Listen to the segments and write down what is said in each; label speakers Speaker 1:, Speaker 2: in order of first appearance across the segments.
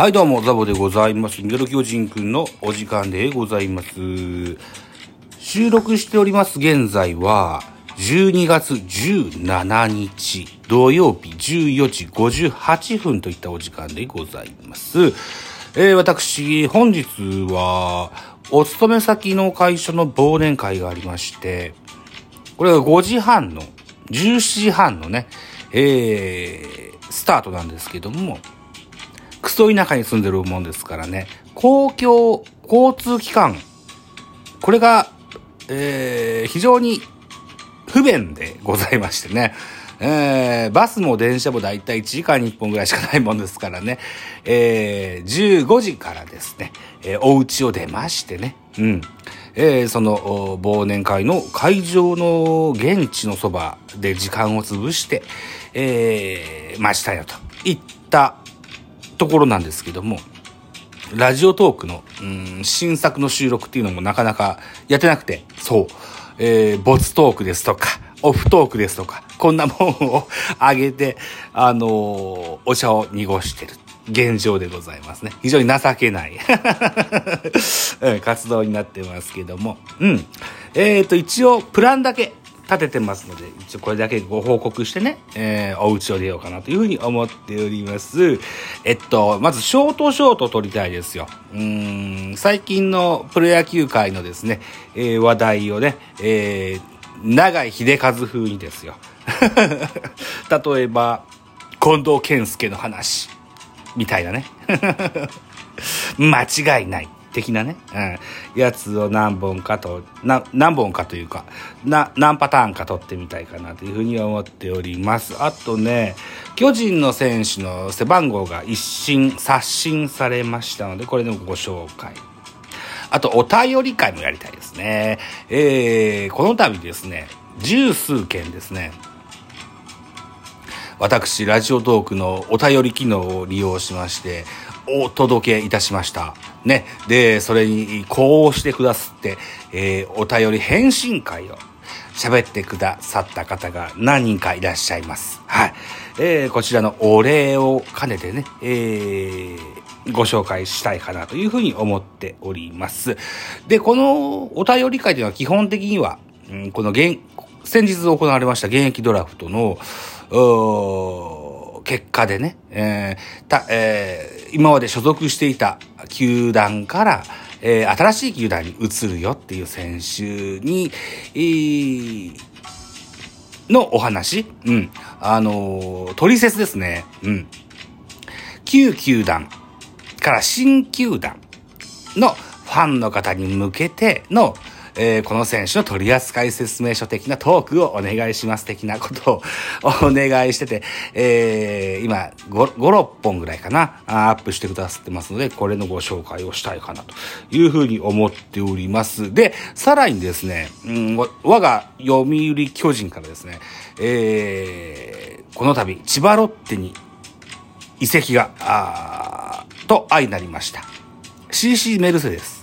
Speaker 1: はい、どうも、ザボでございます。ミドル巨人くんのお時間でございます。収録しております現在は、12月17日土曜日14時58分といったお時間でございます。えー、私、本日は、お勤め先の会社の忘年会がありまして、これが5時半の、17時半のね、えー、スタートなんですけども、クソ田舎に住んでるもんですからね、公共交通機関、これが、えー、非常に不便でございましてね、えー、バスも電車もだいたい1時間に1本ぐらいしかないもんですからね、えー、15時からですね、えー、お家を出ましてね、うん。えー、その忘年会の会場の現地のそばで時間を潰して、えー、待ちたよと。いったところなんですけども、ラジオトークの、うん、新作の収録っていうのもなかなかやってなくて、そう、えー、ボツトークですとか、オフトークですとか、こんなもんを上げて、あのーお茶を濁してる。現状でございますね。非常に情けない、活動になってますけども。うん。えっ、と、一応、プランだけ立ててますので、一応これだけご報告してね、えーお家を出ようかなというふうに思っております。えっと、まず、ショートショート撮りたいですよ。うん、最近のプロ野球界のですね、えー話題をね、えー長井秀和風にですよ。例えば、近藤健介の話、みたいなね。間違いない。的なね、うん、やつを何本かと、な、何本かというか、な、何パターンか取ってみたいかなというふうに思っております。あとね、巨人の選手の背番号が一新、刷新されましたので、これのご紹介。あと、お便り会もやりたいですね。えー、この度ですね、十数件ですね、私、ラジオトークのお便り機能を利用しまして、お届けいたしました。ね。で、それにこうしてくださって、えーお便り返信会を喋ってくださった方が何人かいらっしゃいます。はい。えーこちらのお礼を兼ねてね、えーご紹介したいかなというふうに思っております。で、このお便り会というのは基本的には、うんこの現、先日行われました現役ドラフトの、結果でね、えーた、えー今まで所属していた球団から、えー新しい球団に移るよっていう選手に、えーのお話、うん、あのー、取説ですね、うん。旧球団から新球団のファンの方に向けての、えーこの選手の取扱説明書的なトークをお願いします的なことをお願いしてて、えー今5、5、6本ぐらいかな、アップしてくださってますので、これのご紹介をしたいかなというふうに思っております。で、さらにですね、うん、我が読売巨人からですね、えーこの度、千葉ロッテに移籍が、あと相なりました。CC メルセデス。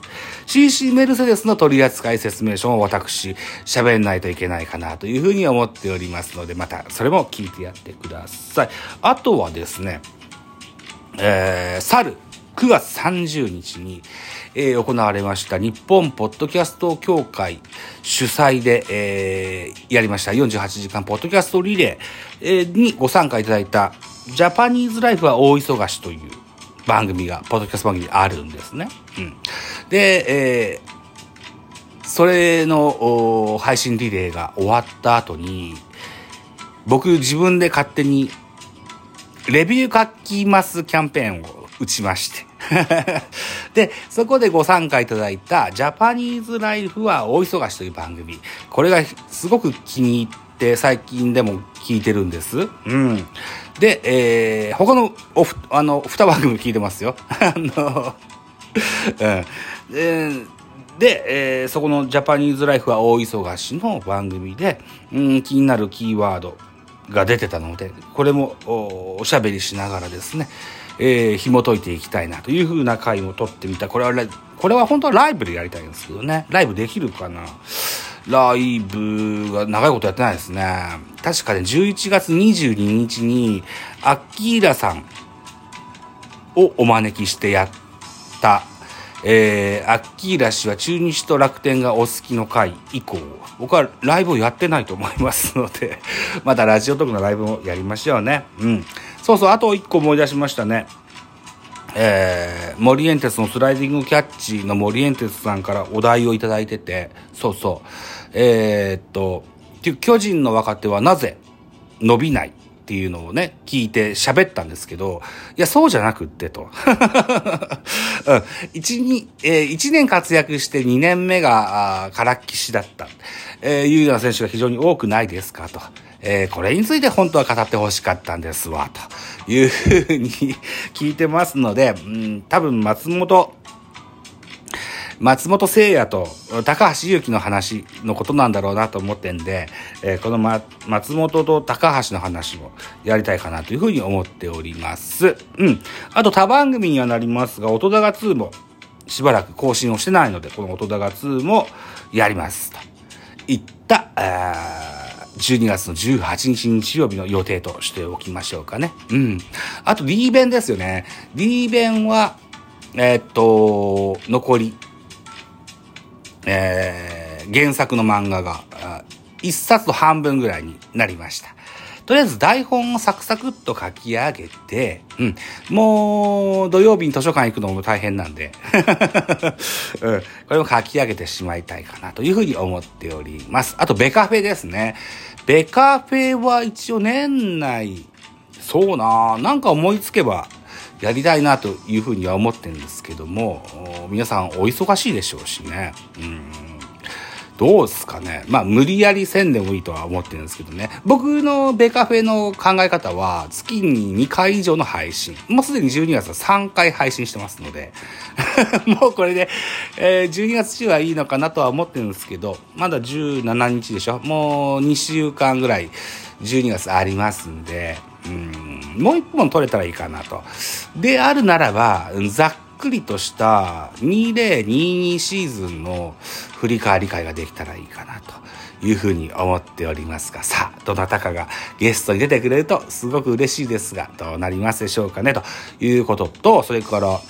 Speaker 1: CC メルセデスの取扱説明書を私、喋んないといけないかなというふうに思っておりますので、またそれも聞いてやってください。あとはですね、えー、去る9月30日に、えー行われました日本ポッドキャスト協会主催で、えーやりました48時間ポッドキャストリレー、えーにご参加いただいたジャパニーズライフは大忙しという番組が、ポッドキャスト番組あるんですね。うん。で、えーそれの配信リレーが終わった後に、僕自分で勝手にレビュー書きますキャンペーンを打ちまして。で、そこでご参加いただいたジャパニーズライフは大忙しという番組。これがすごく気に入って最近でも聞いてるんです。うん。で、えー、他のおふ、あの、二番組聞いてますよ。あの、うん。で、で、えーそこのジャパニーズライフは大忙しの番組で、うん、気になるキーワードが出てたので、これもおおしゃべりしながらですね、えー紐解いていきたいなというふうな回も撮ってみた。これはこれは本当はライブでやりたいんですけどね。ライブできるかなライブが長いことやってないですね。確かね、11月22日に、アッキーラさんをお招きしてやった、えー、アッキーラ氏は中日と楽天がお好きの回以降、僕はライブをやってないと思いますので、またラジオトークのライブもやりましょうね。うん。そうそう、あと一個思い出しましたね。えー、森エンテスのスライディングキャッチの森エンテスさんからお題をいただいてて、そうそう。えー、っと、巨人の若手はなぜ伸びないっていうのをね、聞いて喋ったんですけど、いや、そうじゃなくってと。うん、一、二、えー、一年活躍して二年目が、あからっきしだった。えー、いうような選手が非常に多くないですかと。えー、これについて本当は語ってほしかったんですわ、というふうに 聞いてますので、うん、多分松本松本聖也と高橋祐希の話のことなんだろうなと思ってんで、えー、この、ま、松本と高橋の話をやりたいかなというふうに思っております。うん。あと他番組にはなりますが、音高2もしばらく更新をしてないので、この音高2もやります。といった、12月の18日日曜日の予定としておきましょうかね。うん。あと D 弁ですよね。D 弁は、えー、っと、残りえー、原作の漫画が、一冊と半分ぐらいになりました。とりあえず台本をサクサクっと書き上げて、うん。もう、土曜日に図書館行くのも大変なんで、うん。これも書き上げてしまいたいかなというふうに思っております。あと、ベカフェですね。ベカフェは一応年内、そうななんか思いつけばやりたいなというふうには思ってるんですけども、皆さんお忙しいでしょうしね。うんどうですかね。まあ、無理やりせんでもいいとは思ってるんですけどね。僕のベカフェの考え方は、月に2回以上の配信。もうすでに12月は3回配信してますので、もうこれで、えー、12月中はいいのかなとは思ってるんですけど、まだ17日でしょもう2週間ぐらい12月ありますんで、うん、もう一本取れたらいいかなと。であるならば、ざっくりとした2022シーズンの振り返り会ができたらいいかなというふうに思っておりますが、さあ、どなたかがゲストに出てくれるとすごく嬉しいですが、どうなりますでしょうかね、ということと、それから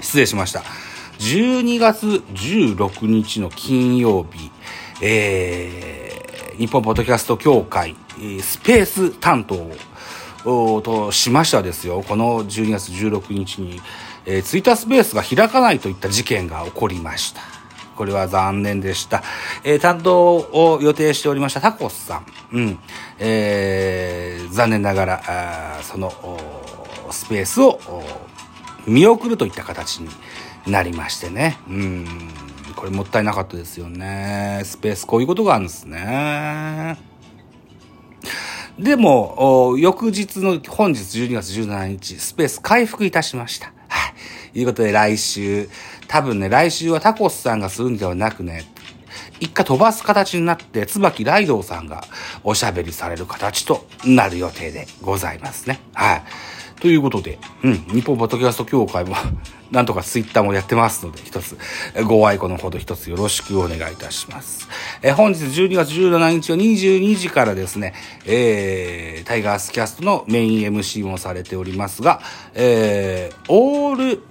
Speaker 1: 失礼しました。12月16日の金曜日、えー、日本ポッドキャスト協会、スペース担当としましてはですよ、この12月16日に、えー、ツイッタースペースが開かないといった事件が起こりました。これは残念でした。えー、担当を予定しておりましたタコスさん。うん。えー、残念ながら、あその、スペースを見送るといった形になりましてね。うん。これもったいなかったですよね。スペースこういうことがあるんですね。でも、翌日の本日12月17日、スペース回復いたしました。はい。いうことで来週、多分ね、来週はタコスさんがするんではなくね、一回飛ばす形になって、椿ライドウさんがおしゃべりされる形となる予定でございますね。はい。ということで、うん、日本ポッドキャスト協会も なんとかツイッターもやってますので、一つ、ご愛顧のほど一つよろしくお願いいたします。え本日12月17日は22時からですね、えー、タイガースキャストのメイン MC もされておりますが、えー、オール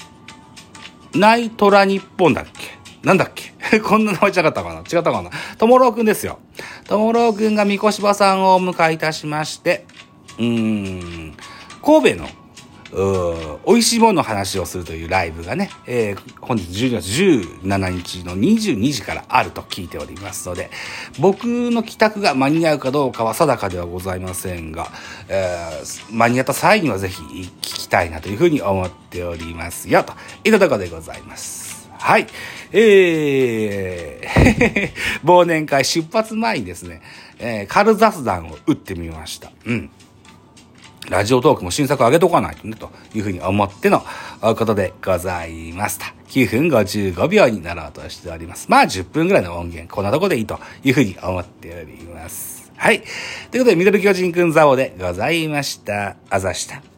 Speaker 1: ナイトラ日本だっけ？なんだっけ？こんな名前違ったかな？違ったかな？ともろうくんですよ。ともろうくんが三越場さんをお迎えいたしまして、うーん、神戸の美味しいものの話をするというライブがね、えー、本日12月17日の22時からあると聞いておりますので、僕の帰宅が間に合うかどうかは定かではございませんが、えー、間に合った際にはぜひ聞きたいなというふうに思っておりますよ、といったところでございます。はい。えー、忘年会出発前にですね、えー、軽雑談を打ってみました。うん。ラジオトークも新作上げとかないとね、というふうに思ってのことでございました。9分55秒になろうとしております。まあ10分ぐらいの音源、こんなとこでいいというふうに思っております。はい。ということで、ミドル巨人くんザオでございました。あざした。